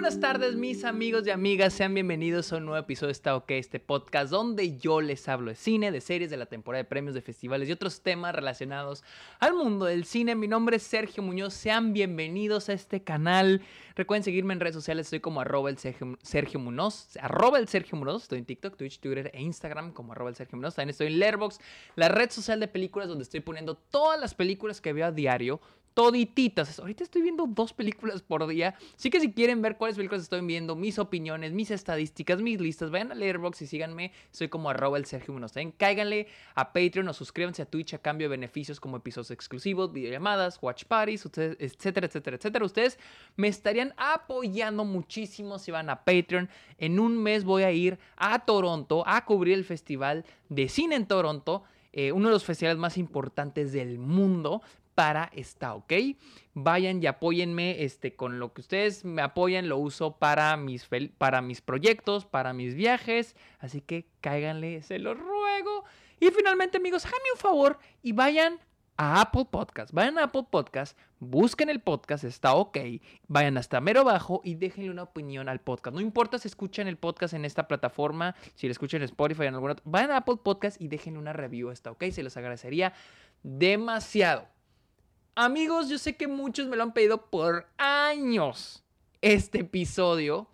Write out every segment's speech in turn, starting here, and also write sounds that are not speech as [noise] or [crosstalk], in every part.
buenas tardes, mis amigos y amigas. Sean bienvenidos a un nuevo episodio de Está OK, este podcast donde yo les hablo de cine, de series, de la temporada de premios, de festivales y otros temas relacionados al mundo del cine. Mi nombre es Sergio Muñoz. Sean bienvenidos a este canal. Recuerden seguirme en redes sociales. Estoy como arroba el Sergio, Munoz. Arroba el Sergio Munoz. Estoy en TikTok, Twitch, Twitter e Instagram como arroba el Sergio Munoz. También estoy en Letterboxd, la red social de películas donde estoy poniendo todas las películas que veo a diario todititas. Ahorita estoy viendo dos películas por día. Así que si quieren ver cuáles películas estoy viendo, mis opiniones, mis estadísticas, mis listas, vayan a Letterboxd y síganme. Soy como arroba el Sergio Munoz. También cáiganle a Patreon o suscríbanse a Twitch a cambio de beneficios como episodios exclusivos, videollamadas, watch parties, etcétera, etcétera, etcétera. Ustedes me estarían apoyando muchísimo si van a Patreon. En un mes voy a ir a Toronto a cubrir el festival de cine en Toronto. Eh, uno de los festivales más importantes del mundo para está, ¿ok? Vayan y apóyenme este, con lo que ustedes me apoyan, lo uso para mis, para mis proyectos, para mis viajes, así que cáiganle, se los ruego. Y finalmente, amigos, háganme un favor y vayan a Apple Podcast. Vayan a Apple Podcast, busquen el podcast, está ok. Vayan hasta mero abajo y déjenle una opinión al podcast. No importa si escuchan el podcast en esta plataforma, si lo escuchan en Spotify o en alguna otra. Vayan a Apple Podcast y déjenle una review, está ok. Se los agradecería demasiado. Amigos, yo sé que muchos me lo han pedido por años este episodio.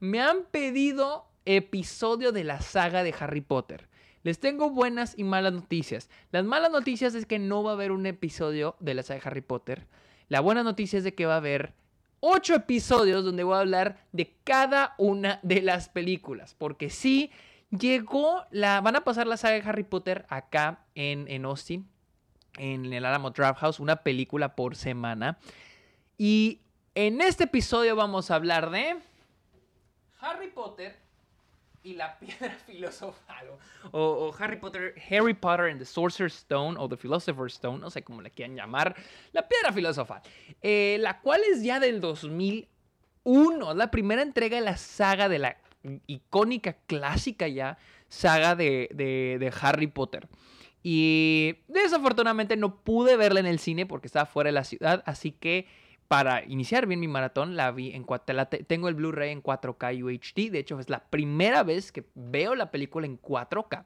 Me han pedido episodio de la saga de Harry Potter. Les tengo buenas y malas noticias. Las malas noticias es que no va a haber un episodio de la saga de Harry Potter. La buena noticia es de que va a haber ocho episodios donde voy a hablar de cada una de las películas. Porque sí, llegó la... Van a pasar la saga de Harry Potter acá en, en Austin en el Alamo Draft House, una película por semana. Y en este episodio vamos a hablar de Harry Potter y la [laughs] piedra filosofal. O, Harry Potter, Harry Potter and the Sorcerer's Stone o the Philosopher's Stone, no sé cómo le quieran llamar. La piedra filosofal. Eh, la cual es ya del 2001. La primera entrega de la saga de la icónica, clásica ya, saga de, de Harry Potter. Y desafortunadamente no pude verla en el cine porque estaba fuera de la ciudad, así que para iniciar bien mi maratón la vi en 4 tengo el Blu-ray en 4K UHD, de hecho es la primera vez que veo la película en 4K.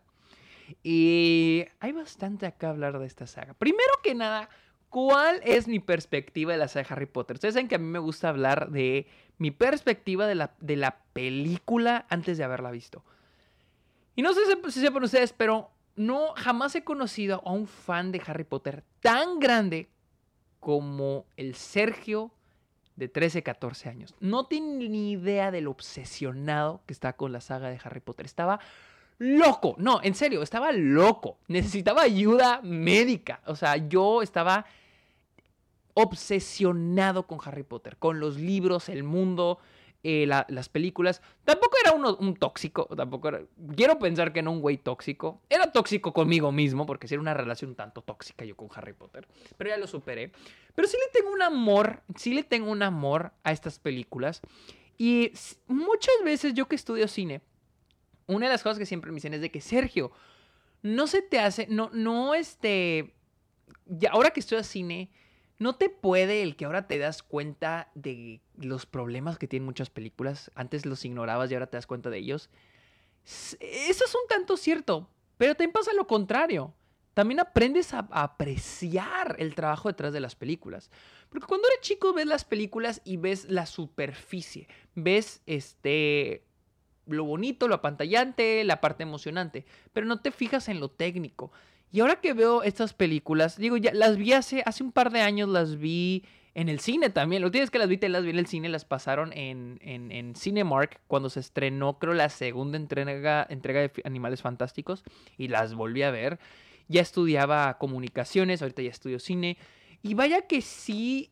Y hay bastante acá hablar de esta saga. Primero que nada, ¿cuál es mi perspectiva de la saga Harry Potter? Ustedes saben que a mí me gusta hablar de mi perspectiva de la, de la película antes de haberla visto. Y no sé si sepan ustedes, pero no, jamás he conocido a un fan de Harry Potter tan grande como el Sergio de 13, 14 años. No tiene ni idea de lo obsesionado que está con la saga de Harry Potter. Estaba loco. No, en serio, estaba loco. Necesitaba ayuda médica. O sea, yo estaba obsesionado con Harry Potter, con los libros, el mundo. Eh, las películas. Tampoco era un tóxico, tampoco. Quiero pensar que no un güey tóxico. Era tóxico conmigo mismo, porque sí era una relación tanto tóxica yo con Harry Potter. Pero ya lo superé. Pero sí le tengo un amor, sí le tengo un amor a estas películas. Y muchas veces yo que estudio cine, una de las cosas que siempre me dicen es de que, Sergio, no se te hace, no, no, este... Ya, ahora que estudio cine ¿No te puede el que ahora te das cuenta de los problemas que tienen muchas películas? Antes los ignorabas y ahora te das cuenta de ellos. Eso es un tanto cierto, pero también pasa lo contrario. También aprendes a, apreciar el trabajo detrás de las películas. Porque cuando eres chico ves las películas y ves la superficie, ves este lo bonito, lo apantallante, la parte emocionante, pero no te fijas en lo técnico. Y ahora que veo estas películas, digo, ya las vi hace, hace un par de años, las vi en el cine también. Lo tienes que las vi, te las vi en el cine, las pasaron en, en, en Cinemark cuando se estrenó, creo, la segunda entrega, entrega de Animales Fantásticos y las volví a ver. Ya estudiaba comunicaciones, ahorita ya estudio cine. Y vaya que sí,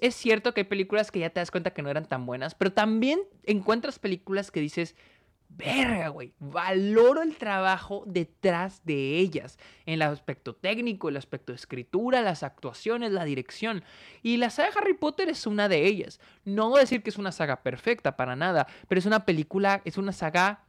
es cierto que hay películas que ya te das cuenta que no eran tan buenas, pero también encuentras películas que dices, verga, güey, valoro el trabajo detrás de ellas, en el aspecto técnico, el aspecto de escritura, las actuaciones, la dirección. Y la saga Harry Potter es una de ellas. No voy decir que es una saga perfecta para nada, pero es una película, es una saga,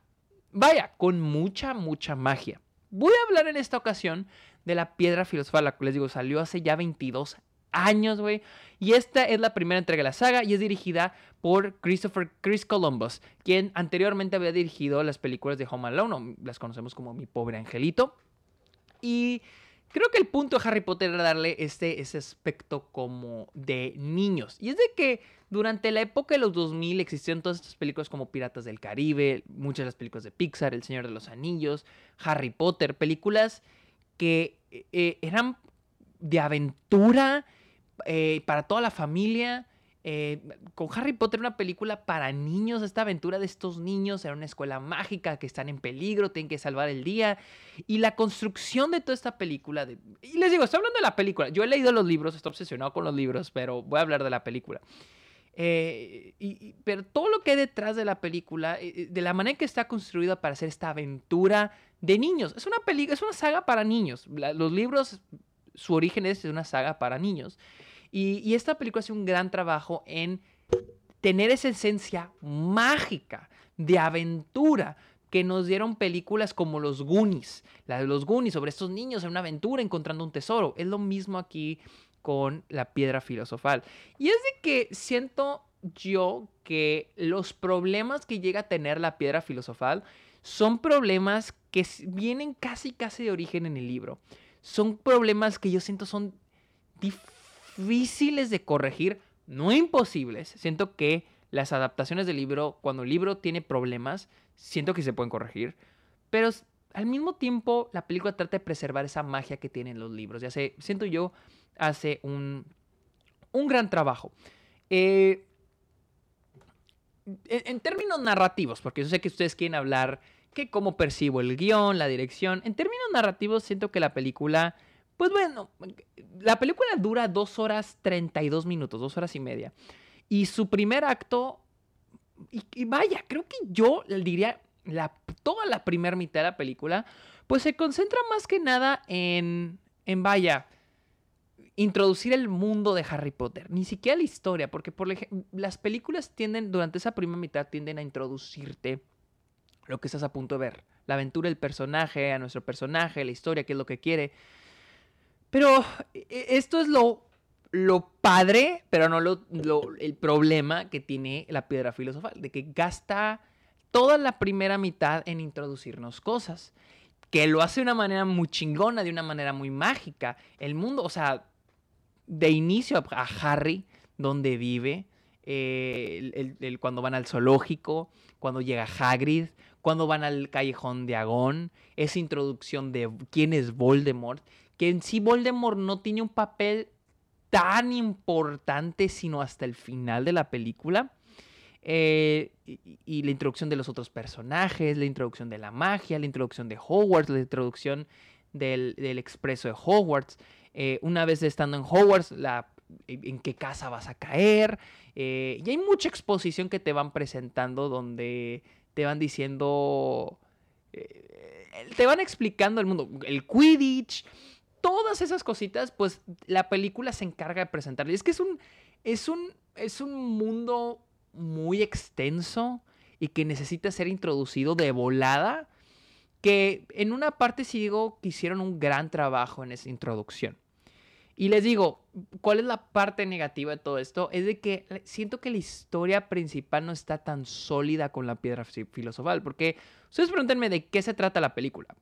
vaya, con mucha, mucha magia. Voy a hablar en esta ocasión de la piedra filosofal, la que les digo, salió hace ya 22 años, güey. Y esta es la primera entrega de la saga y es dirigida por Christopher Chris Columbus, quien anteriormente había dirigido las películas de Home Alone, o las conocemos como Mi Pobre Angelito. Y creo que el punto de Harry Potter era darle este, ese aspecto como de niños. Y es de que durante la época de los 2000 existieron todas estas películas como Piratas del Caribe, muchas de las películas de Pixar, El Señor de los Anillos, Harry Potter, películas que eh, eran de aventura eh, para toda la familia. Eh, con Harry Potter, una película para niños, esta aventura de estos niños en una escuela mágica que están en peligro, tienen que salvar el día. Y la construcción de toda esta película. De... Y les digo, estoy hablando de la película. Yo he leído los libros, estoy obsesionado con los libros, pero voy a hablar de la película. Eh, y, pero todo lo que hay detrás de la película, de la manera en que está construida para hacer esta aventura de niños. Es una película, es una saga para niños. los libros, su origen es una saga para niños. Y, esta película hace un gran trabajo en tener esa esencia mágica de aventura que nos dieron películas como Los Goonies, la de los Goonies sobre estos niños en una aventura encontrando un tesoro. Es lo mismo aquí con la piedra filosofal. Y es de que siento yo que los problemas que llega a tener la piedra filosofal son problemas que vienen casi casi de origen en el libro. Son problemas que yo siento son difíciles difíciles de corregir, no imposibles. Siento que las adaptaciones del libro, cuando el libro tiene problemas, siento que se pueden corregir. Pero al mismo tiempo, la película trata de preservar esa magia que tienen los libros. Ya sé, siento yo, hace un, un gran trabajo. Eh, en, en, términos narrativos, porque yo sé que ustedes quieren hablar que cómo percibo el guion, la dirección. En términos narrativos, siento que la película pues bueno, la película dura dos horas 32 minutos, dos horas y media. Y su primer acto, y, vaya, creo que yo diría la, toda la primera mitad de la película, pues se concentra más que nada en, en vaya, introducir el mundo de Harry Potter, ni siquiera la historia, porque por las películas tienden, durante esa primera mitad, tienden a introducirte lo que estás a punto de ver, la aventura del personaje, a nuestro personaje, la historia, qué es lo que quiere. Pero e, esto es lo, lo padre, pero no lo, el problema que tiene la piedra filosofal, de que gasta toda la primera mitad en introducirnos cosas, que lo hace de una manera muy chingona, de una manera muy mágica. El mundo, o sea, de inicio a Harry, donde vive, eh, el, cuando van al zoológico, cuando llega Hagrid, cuando van al callejón de Agón, esa introducción de quién es Voldemort que en sí Voldemort no tiene un papel tan importante sino hasta el final de la película. Eh, y, la introducción de los otros personajes, la introducción de la magia, la introducción de Hogwarts, la introducción del, expreso de Hogwarts. Eh, una vez estando en Hogwarts, la, en qué casa vas a caer. Eh, y hay mucha exposición que te van presentando donde te van diciendo... te van explicando el mundo. El Quidditch, todas esas cositas, pues la película se encarga de presentar. Y es que es un, es un, es un mundo muy extenso y que necesita ser introducido de volada. Que en una parte sí digo que hicieron un gran trabajo en esa introducción. Y les digo, ¿cuál es la parte negativa de todo esto? Es de que siento que la historia principal no está tan sólida con la piedra filosofal. Porque ustedes pregúntenme de qué se trata la película.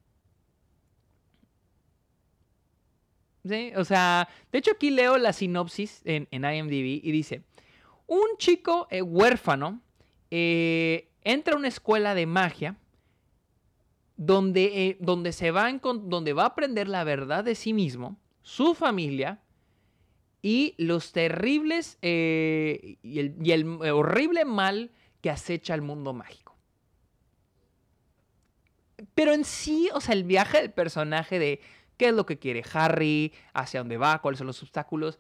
O sea, de hecho aquí leo la sinopsis en, IMDb y dice, un chico eh, huérfano eh, entra a una escuela de magia donde, eh, donde, se va a, donde va a aprender la verdad de sí mismo, su familia y los terribles y el, y, el, horrible mal que acecha al mundo mágico. Pero en sí, o sea, el viaje del personaje de qué es lo que quiere Harry, hacia dónde va, cuáles son los obstáculos.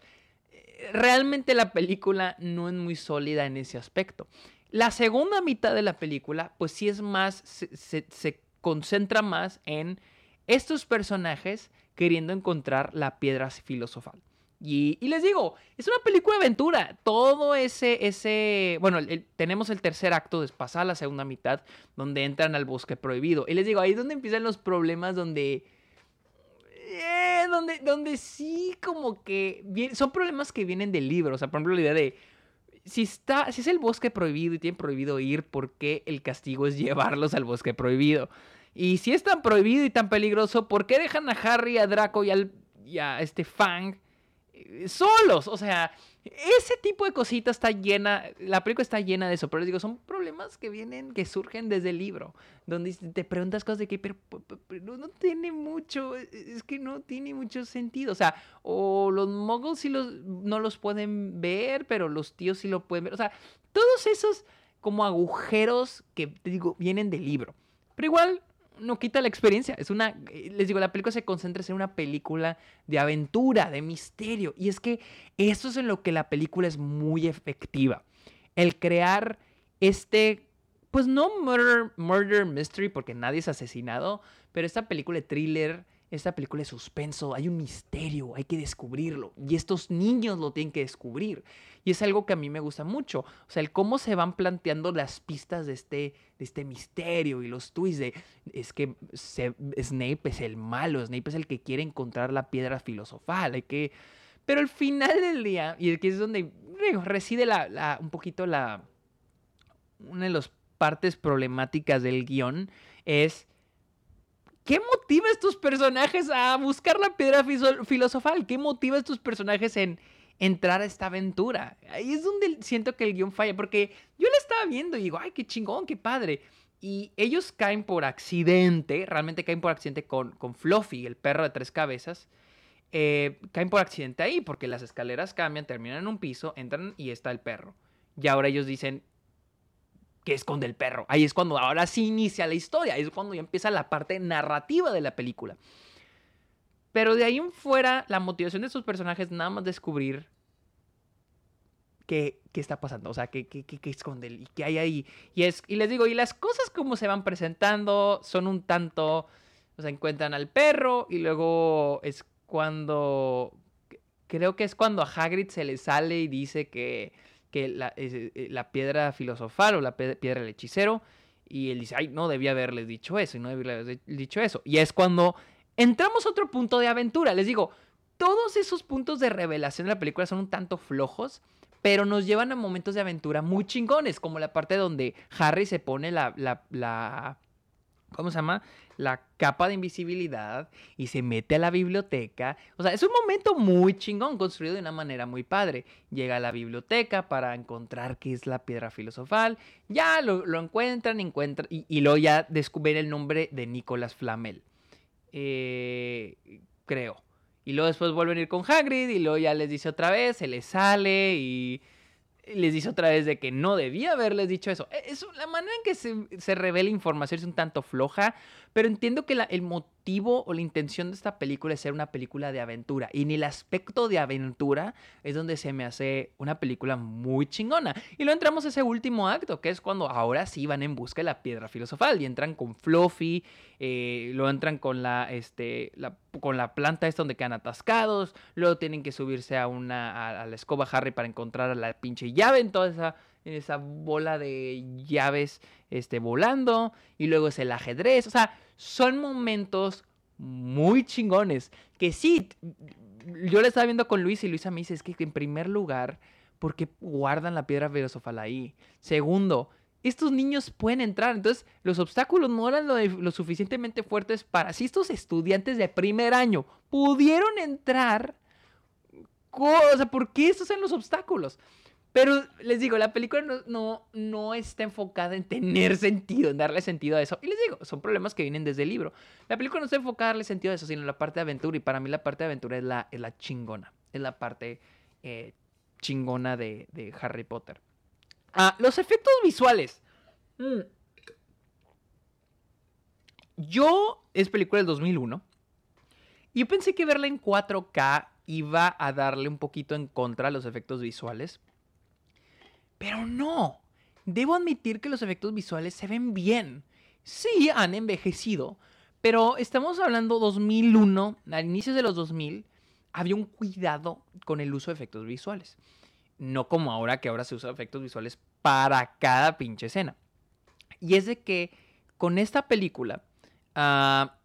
Realmente la película no es muy sólida en ese aspecto. La segunda mitad de la película, pues sí es más, se, concentra más en estos personajes queriendo encontrar la piedra filosofal. Y, les digo, es una película de aventura. Todo ese, ese, bueno, tenemos el tercer acto, pasada la segunda mitad, donde entran al bosque prohibido. Y les digo, ahí es donde empiezan los problemas, donde Donde, donde sí como que son problemas que vienen del libro. O sea, por ejemplo, la idea de si está, si es el bosque prohibido y tienen prohibido ir, ¿por qué el castigo es [laughs] llevarlos al bosque prohibido? Y si es tan prohibido y tan peligroso, ¿por qué dejan a Harry, a Draco y, al, y a este Fang solos? O sea, ese tipo de cositas está llena, la película está llena de eso, pero les digo, son problemas que vienen, que surgen desde el libro, donde te preguntas cosas de que, pero, no, tiene mucho, e, es que no tiene mucho sentido, o sea, o los muggles sí los, no los pueden ver, pero los tíos sí lo pueden ver, o sea, todos esos como agujeros que, digo, vienen del libro, pero igual no quita la experiencia. Es una, eh, les digo, la película se concentra en una película de aventura, de misterio. Y es que eso es en lo que la película es muy efectiva. El crear este, pues no murder, murder mystery, porque nadie es asesinado, pero esta película de thriller esta película es suspenso, hay un misterio, hay que descubrirlo. Y estos niños lo tienen que descubrir. Y es algo que a mí me gusta mucho. O sea, el cómo se van planteando las pistas de este, de este misterio y los twists de... Es que Snape es el malo, Snape es el que quiere encontrar la piedra filosofal. Hay que... Pero al final del día, y aquí es donde reside la, un poquito la... Una de las partes problemáticas del guion es ¿Qué motiva a estos personajes a buscar la piedra filosofal? ¿Qué motiva a estos personajes en entrar a esta aventura? Ahí es donde siento que el guion falla, porque yo la estaba viendo y digo, ay, qué chingón, qué padre. Y ellos caen por accidente, realmente caen por accidente con, con Fluffy, el perro de tres cabezas. Eh, caen por accidente ahí, porque las escaleras cambian, terminan en un piso, entran y está el perro. Y ahora ellos dicen, que esconde el perro. Ahí es cuando ahora sí inicia la historia, ahí es cuando ya empieza la parte narrativa de la película. Pero de ahí en fuera, la motivación de sus personajes nada más descubrir qué, qué está pasando, o sea, qué, qué, qué, esconde y qué hay ahí. Y, es, y les digo, y las cosas como se van presentando son un tanto, o sea, encuentran al perro y luego es cuando, creo que es cuando a Hagrid se le sale y dice que que la, eh, la piedra filosofal o la piedra del hechicero. Y él dice, ay, no debía haberles dicho eso y no debía haberles dicho eso. Y es cuando entramos a otro punto de aventura. Les digo, todos esos puntos de revelación de la película son un tanto flojos, pero nos llevan a momentos de aventura muy chingones, como la parte donde Harry se pone la, la, la ¿cómo se llama? La capa de invisibilidad y se mete a la biblioteca. O sea, es un momento muy chingón, construido de una manera muy padre. Llega a la biblioteca para encontrar qué es la piedra filosofal. Ya lo, encuentran, encuentran y, y, luego ya descubren el nombre de Nicolás Flamel. Eh, creo. Y luego después vuelven a ir con Hagrid y luego ya les dice otra vez, se les sale y les dice otra vez de que no debía haberles dicho eso. E, es, la manera en que se, se revela información es un tanto floja, pero entiendo que el motivo o la intención de esta película es ser una película de aventura. Y en el aspecto de aventura es donde se me hace una película muy chingona. Y luego entramos a ese último acto, que es cuando ahora sí van en busca de la piedra filosofal. Y entran con Fluffy, eh, lo entran con la, este, con la planta esta donde quedan atascados. Luego tienen que subirse a, una, a, la escoba Harry para encontrar la pinche llave en toda esa en esa bola de llaves este, volando, y luego es el ajedrez, o sea, son momentos muy chingones, que sí, yo le estaba viendo con Luis y Luisa me dice, es que en primer lugar, ¿por qué guardan la piedra filosofal ahí? Segundo, estos niños pueden entrar. Entonces, los obstáculos no eran lo, suficientemente fuertes para si estos estudiantes de primer año pudieron entrar. O ¿por qué estos son los obstáculos? Pero les digo, la película no, no, no, está enfocada en tener sentido, en darle sentido a eso. Y les digo, son problemas que vienen desde el libro. La película no está enfocada en darle sentido a eso, sino en la parte de aventura. Y para mí la parte de aventura es la, es la chingona. Es la parte eh, chingona de, de, Harry Potter. Ah, los efectos visuales. Mm. Yo, es película del 2001. Y yo pensé que verla en 4K iba a darle un poquito en contra a los efectos visuales. Pero no. Debo admitir que los efectos visuales se ven bien. Sí, han envejecido. Pero estamos hablando 2001, a inicios de los 2000, había un cuidado con el uso de efectos visuales. No como ahora, que ahora se usan efectos visuales para cada pinche escena. Y es de que con esta película, ah,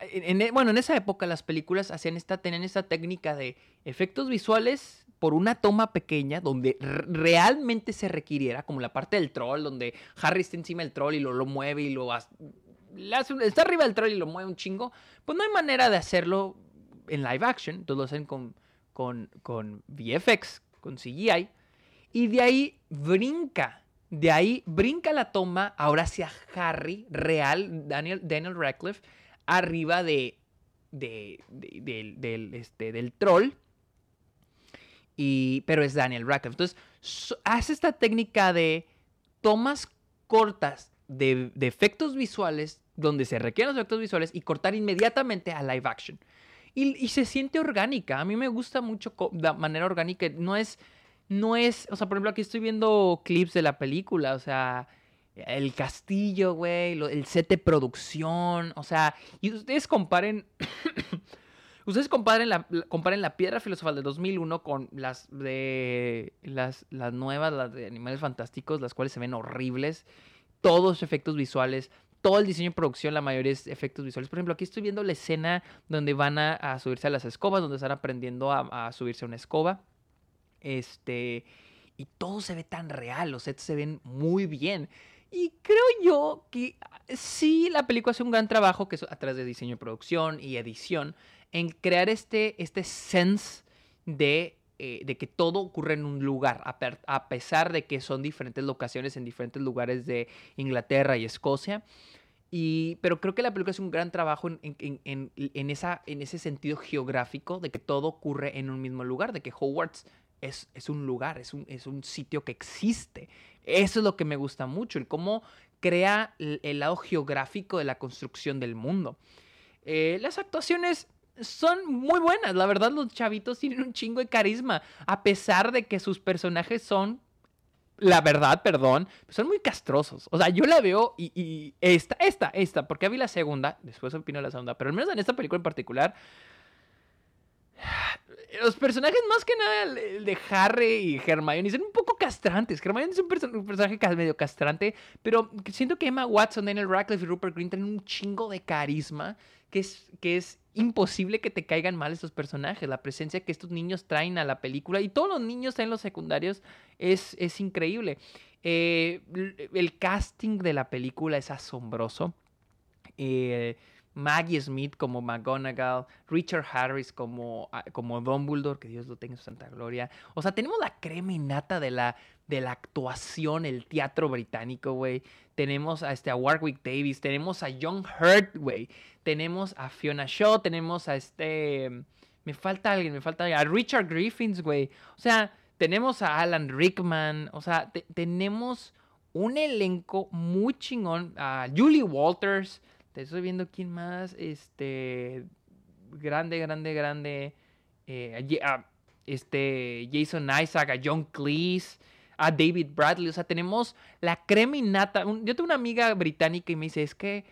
en, bueno, en esa época las películas hacían esta, tenían esta técnica de efectos visuales por una toma pequeña donde realmente se requiriera, como la parte del troll, donde Harry está encima del troll y lo, lo mueve y lo hace, está arriba del troll y lo mueve un chingo, pues no hay manera de hacerlo en live action, entonces lo hacen con, con, con VFX, con CGI, y de ahí brinca, de ahí brinca la toma ahora hacia Harry real, Daniel, Daniel Radcliffe, arriba de, de, del, este, del troll. Pero es Daniel Radcliffe. Entonces, hace esta técnica de tomas cortas de, efectos visuales, donde se requieren los efectos visuales, y cortar inmediatamente a live action. Y, y se siente orgánica. A mí me gusta mucho de manera orgánica. No es, no es, o sea, por ejemplo, aquí estoy viendo clips de la película, o sea, el castillo, güey, el set de producción, o sea, y ustedes comparen, ustedes comparen la, comparen la piedra filosofal de 2001 con las de las, las nuevas, las de Animales Fantásticos, las cuales se ven horribles, todos efectos visuales, todo el diseño de producción, la mayoría es efectos visuales. Por ejemplo, aquí estoy viendo la escena donde van a, subirse a las escobas, donde están aprendiendo a, a subirse a una escoba. Este, y todo se ve tan real, los sets se ven muy bien. Y creo yo que ah, sí la película hace un gran trabajo, que es a través de diseño, producción y edición, en crear este, este sense de, eh, de que todo ocurre en un lugar, a, pesar de que son diferentes locaciones en diferentes lugares de Inglaterra y Escocia. Y, pero creo que la película hace un gran trabajo en, en, en, esa, en ese sentido geográfico de que todo ocurre en un mismo lugar, de que Hogwarts es, es un lugar, es un, es un sitio que existe. Eso es lo que me gusta mucho, el cómo crea el, lado geográfico de la construcción del mundo. Eh, las actuaciones son muy buenas, la verdad los chavitos tienen un chingo de carisma, a pesar de que sus personajes son, la verdad, perdón, son muy castrosos. O sea, yo la veo y, esta, esta, esta, porque vi la segunda, después opino la segunda, pero al menos en esta película en particular, los personajes más que nada el de Harry y Hermione son un poco castrantes. Hermione es un, personaje medio castrante, pero siento que Emma Watson, Daniel Radcliffe y Rupert Green tienen un chingo de carisma que es, que es imposible que te caigan mal estos personajes. La presencia que estos niños traen a la película y todos los niños en los secundarios es, es increíble. Eh, el casting de la película es asombroso. Eh, Maggie Smith como McGonagall, Richard Harris como, ah, como Dumbledore, que Dios lo tenga en su santa gloria. O sea, tenemos la crema de la, de la actuación, el teatro británico, güey. Tenemos a, este, a Warwick Davis, tenemos a John Hurt, güey. Tenemos a Fiona Shaw, tenemos a este... Me falta alguien, me falta alguien. A Richard Griffins, güey. O sea, tenemos a Alan Rickman. O sea, tenemos un elenco muy chingón. A Julie Walters estoy viendo quién más. Este. Grande, grande, grande. Eh, este. Jason Isaac, a John Cleese, a David Bradley. O sea, tenemos la crema innata. yo tengo una amiga británica y me dice: Es que.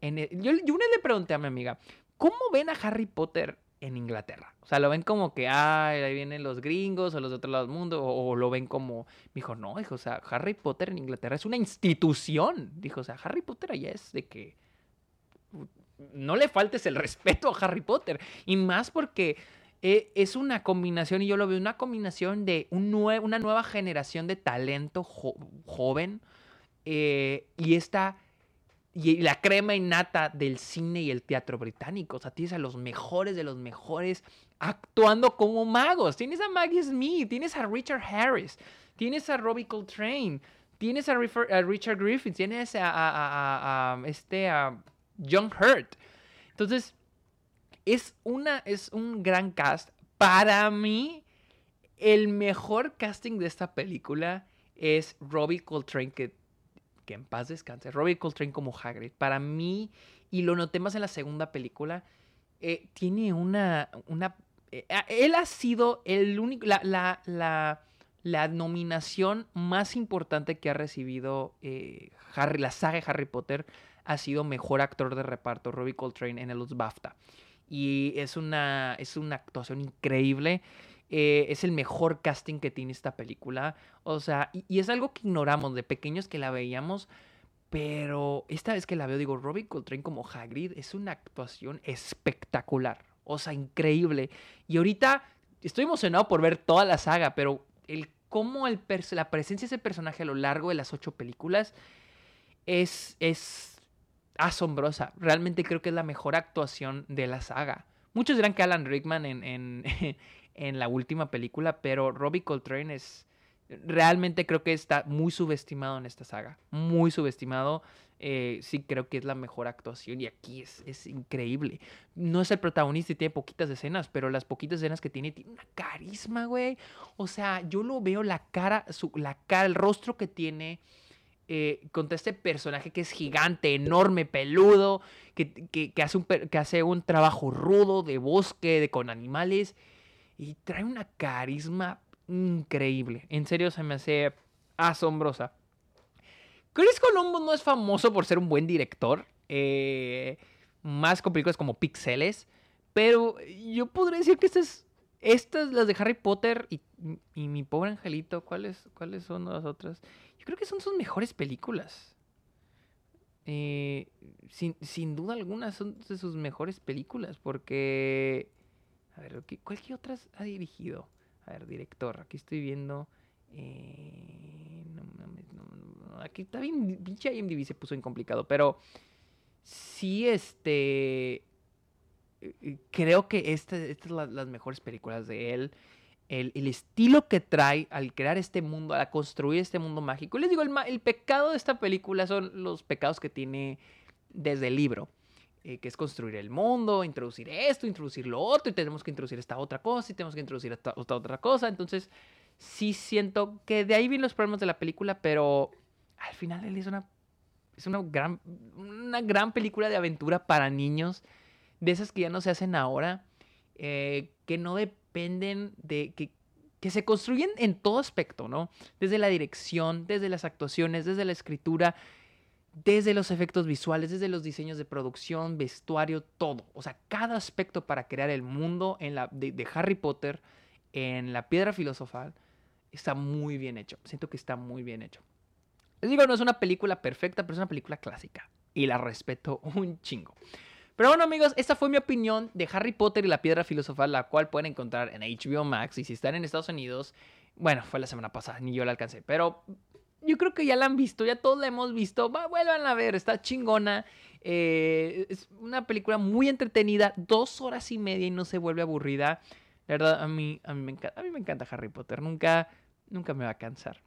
Yo, una vez le pregunté a mi amiga: ¿Cómo ven a Harry Potter en Inglaterra. O sea, lo ven como que, ah, ahí vienen los gringos o los de otro lado del mundo, o, lo ven como, me dijo, no, dijo, o sea, Harry Potter en Inglaterra es una institución. Dijo, o sea, Harry Potter allá es de que no le faltes el respeto a Harry Potter. Y más porque eh, es una combinación, y yo lo veo, una combinación de un una nueva generación de talento joven eh, y esta. Y la crema innata del cine y el teatro británico. O sea, tienes a los mejores de los mejores actuando como magos. Tienes a Maggie Smith, tienes a Richard Harris, tienes a Robbie Coltrane, tienes a, Richard Griffith, tienes a, a este, a John Hurt. Entonces, es, una, es un gran cast. Para mí, el mejor casting de esta película es Robbie Coltrane, que, que en paz descanse. Robbie Coltrane como Hagrid. Para mí, y lo noté más en la segunda película, eh, tiene una... una eh, él ha sido el único... La, la, la, la, nominación más importante que ha recibido eh, Harry, la saga de Harry Potter ha sido mejor actor de reparto, Robbie Coltrane, en los BAFTA. Y es una, es una actuación increíble. Eh, es el mejor casting que tiene esta película. O sea, y, es algo que ignoramos de pequeños que la veíamos. Pero esta vez que la veo, digo, Robbie Coltrane como Hagrid es una actuación espectacular. O sea, increíble. Y ahorita estoy emocionado por ver toda la saga, pero el cómo el la presencia de ese personaje a lo largo de las ocho películas es, es asombrosa. Realmente creo que es la mejor actuación de la saga. Muchos dirán que Alan Rickman en, [laughs] en, la última película, pero Robbie Coltrane es... Realmente creo que está muy subestimado en esta saga. Muy subestimado. Eh, sí creo que es la mejor actuación y aquí es, es, increíble. No es el protagonista y tiene poquitas escenas, pero las poquitas escenas que tiene tiene una carisma, güey. O sea, yo lo veo la cara, su, la cara, el rostro que tiene eh, contra este personaje que es gigante, enorme, peludo, que, que, hace un, que hace un trabajo rudo de bosque, de, con animales y trae una carisma increíble. En serio, se me hace asombrosa. Chris Colombo no es famoso por ser un buen director. Eh, más con películas como Pixeles. Pero yo podría decir que estas, estas las de Harry Potter y, Mi Pobre Angelito, ¿cuáles, ¿cuáles son las otras? Creo que son sus mejores películas. Eh, sin, sin, duda alguna son de sus mejores películas porque a ver, ¿cuál que otras ha dirigido? A ver, director, aquí estoy viendo. Eh, aquí está bien, pinche IMDb se puso en complicado, pero sí, este. Eh, creo que estas esta es las mejores películas de él. El, estilo que trae al crear este mundo, al construir este mundo mágico. Les digo, el, el pecado de esta película son los pecados que tiene desde el libro. Eh, que es construir el mundo, introducir esto, introducir lo otro, y tenemos que introducir esta otra cosa, y tenemos que introducir esta, otra cosa. Entonces, sí siento que de ahí vienen los problemas de la película, pero al final él es una, es una, gran, una gran película de aventura para niños, de esas que ya no se hacen ahora, eh, que no de... Que, que se construyen en todo aspecto, ¿no? Desde la dirección, desde las actuaciones, desde la escritura, desde los efectos visuales, desde los diseños de producción, vestuario, todo. O sea, cada aspecto para crear el mundo en la, de, Harry Potter en la piedra filosofal está muy bien hecho. Siento que está muy bien hecho. Les digo, no es una película perfecta, pero es una película clásica. Y la respeto un chingo. Pero bueno, amigos, esta fue mi opinión de Harry Potter y la piedra filosofal, la cual pueden encontrar en HBO Max. Y si están en Estados Unidos, bueno, fue la semana pasada, ni yo la alcancé. Pero yo creo que ya la han visto, ya todos la hemos visto. Va, vuelvan a ver, está chingona. Eh, es una película muy entretenida, dos horas y media y no se vuelve aburrida. La verdad, a mí, a mí, me, encanta, a mí me encanta Harry Potter, nunca, nunca me va a cansar.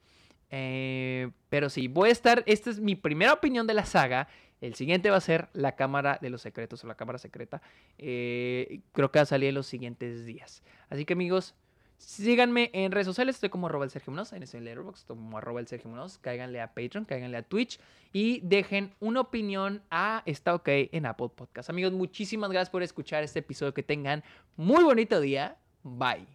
Eh, pero sí, voy a estar, esta es mi primera opinión de la saga. El siguiente va a ser La Cámara de los Secretos o La Cámara Secreta. Eh, creo que va a salir en los siguientes días. Así que amigos, Síganme en redes sociales, estoy como arroba el Sergio Munoz, en ese Letterboxd como arroba el Sergio Munoz, cáiganle a Patreon, cáiganle a Twitch y dejen una opinión a Está OK en Apple Podcast. Amigos, muchísimas gracias por escuchar este episodio, que tengan muy bonito día, bye.